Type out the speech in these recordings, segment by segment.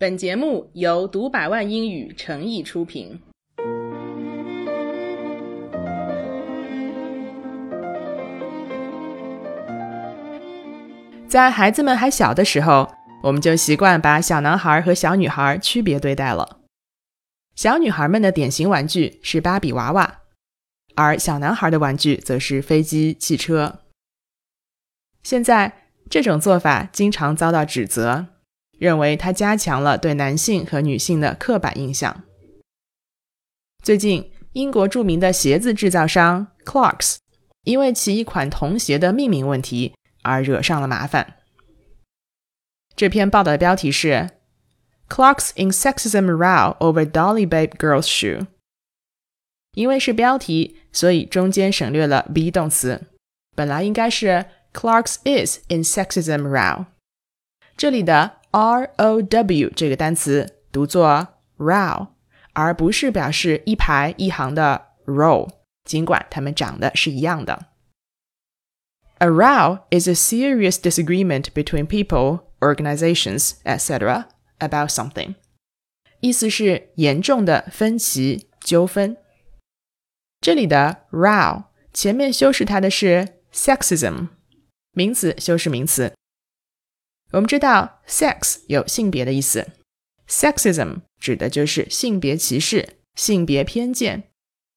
本节目由读百万英语诚意出品。在孩子们还小的时候，我们就习惯把小男孩和小女孩区别对待了。小女孩们的典型玩具是芭比娃娃，而小男孩的玩具则是飞机、汽车。现在这种做法经常遭到指责。认为它加强了对男性和女性的刻板印象。最近，英国著名的鞋子制造商 Clarks 因为其一款童鞋的命名问题而惹上了麻烦。这篇报道的标题是 “Clarks in Sexism Row Over Dolly Babe Girls Shoe”。因为是标题，所以中间省略了 be 动词，本来应该是 “Clarks is in Sexism Row”。这里的 R O W 这个单词读作 row，而不是表示一排一行的 row，尽管它们长得是一样的。A row is a serious disagreement between people, organizations, etc. about something。意思是严重的分歧、纠纷。这里的 row 前面修饰它的是 sexism，名词修饰名词。我们知道，sex 有性别的意思，sexism 指的就是性别歧视、性别偏见，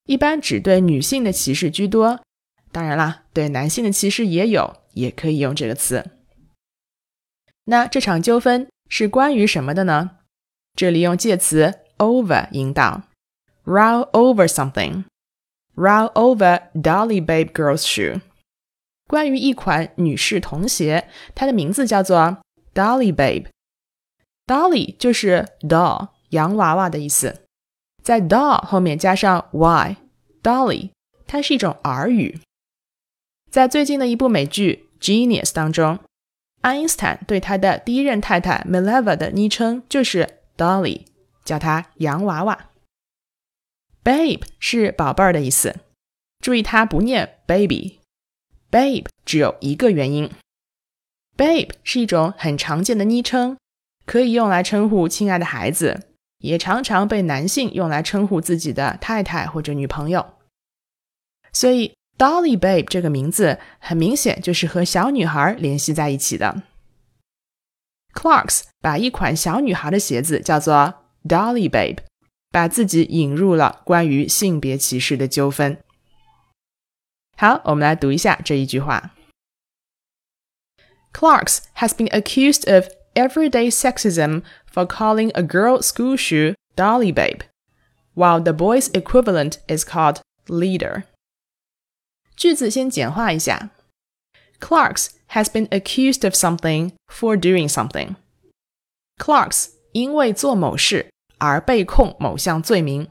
一般只对女性的歧视居多。当然啦，对男性的歧视也有，也可以用这个词。那这场纠纷是关于什么的呢？这里用介词 over 引导，row over something，row over Dolly Babe Girl's shoe。关于一款女士童鞋，它的名字叫做 Dolly Babe。Dolly 就是 doll 洋娃娃的意思，在 doll 后面加上 y，Dolly 它是一种儿语。在最近的一部美剧《Genius》当中，爱因斯坦对他的第一任太太 Mileva 的昵称就是 Dolly，叫她洋娃娃。Babe 是宝贝儿的意思，注意它不念 baby。Babe 只有一个原因，Babe 是一种很常见的昵称，可以用来称呼亲爱的孩子，也常常被男性用来称呼自己的太太或者女朋友。所以 Dolly Babe 这个名字很明显就是和小女孩联系在一起的。Clarks 把一款小女孩的鞋子叫做 Dolly Babe，把自己引入了关于性别歧视的纠纷。好，我们来读一下这一句话。Clarks has been accused of everyday sexism for calling a girl school shoe Dolly Babe, while the boy's equivalent is called leader. 句子先简化一下。Clarks has been accused of something for doing something. Clarks 因为做某事而被控某项罪名。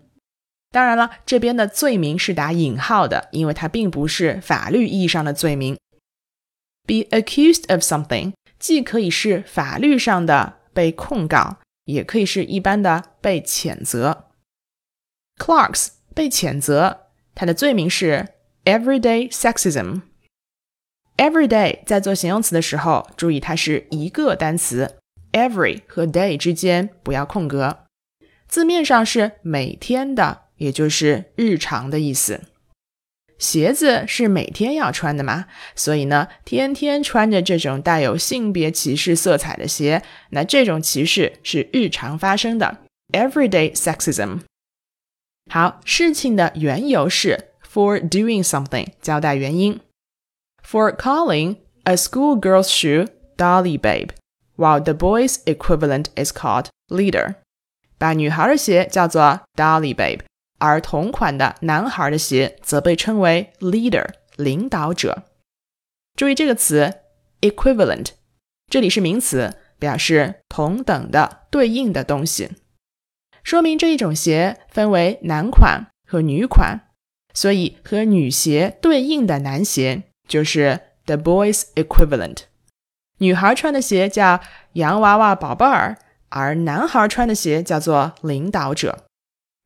当然了，这边的罪名是打引号的，因为它并不是法律意义上的罪名。Be accused of something 既可以是法律上的被控告，也可以是一般的被谴责。Clarks 被谴责，他的罪名是 everyday sexism。Everyday 在做形容词的时候，注意它是一个单词，every 和 day 之间不要空格，字面上是每天的。也就是日常的意思。鞋子是每天要穿的嘛，所以呢，天天穿着这种带有性别歧视色彩的鞋，那这种歧视是日常发生的，everyday sexism。好，事情的缘由是 for doing something，交代原因，for calling a schoolgirl's shoe dolly babe，while the boy's equivalent is called leader，把女孩的鞋叫做 dolly babe。而同款的男孩的鞋则被称为 leader 领导者。注意这个词 equivalent，这里是名词，表示同等的、对应的东西，说明这一种鞋分为男款和女款，所以和女鞋对应的男鞋就是 the boys equivalent。女孩穿的鞋叫洋娃娃宝贝儿，而男孩穿的鞋叫做领导者。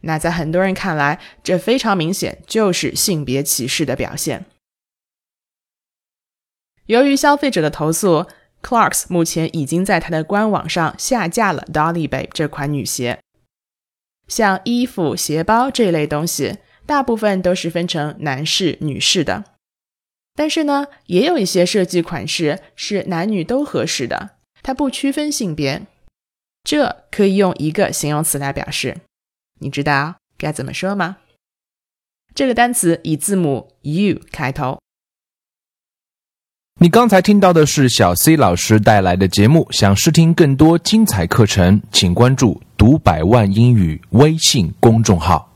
那在很多人看来，这非常明显就是性别歧视的表现。由于消费者的投诉 Clarks 目前已经在它的官网上下架了 Dolly Babe 这款女鞋。像衣服、鞋包这类东西，大部分都是分成男士、女士的。但是呢，也有一些设计款式是男女都合适的，它不区分性别。这可以用一个形容词来表示，你知道该怎么说吗？这个单词以字母 U 开头。你刚才听到的是小 C 老师带来的节目。想试听更多精彩课程，请关注“读百万英语”微信公众号。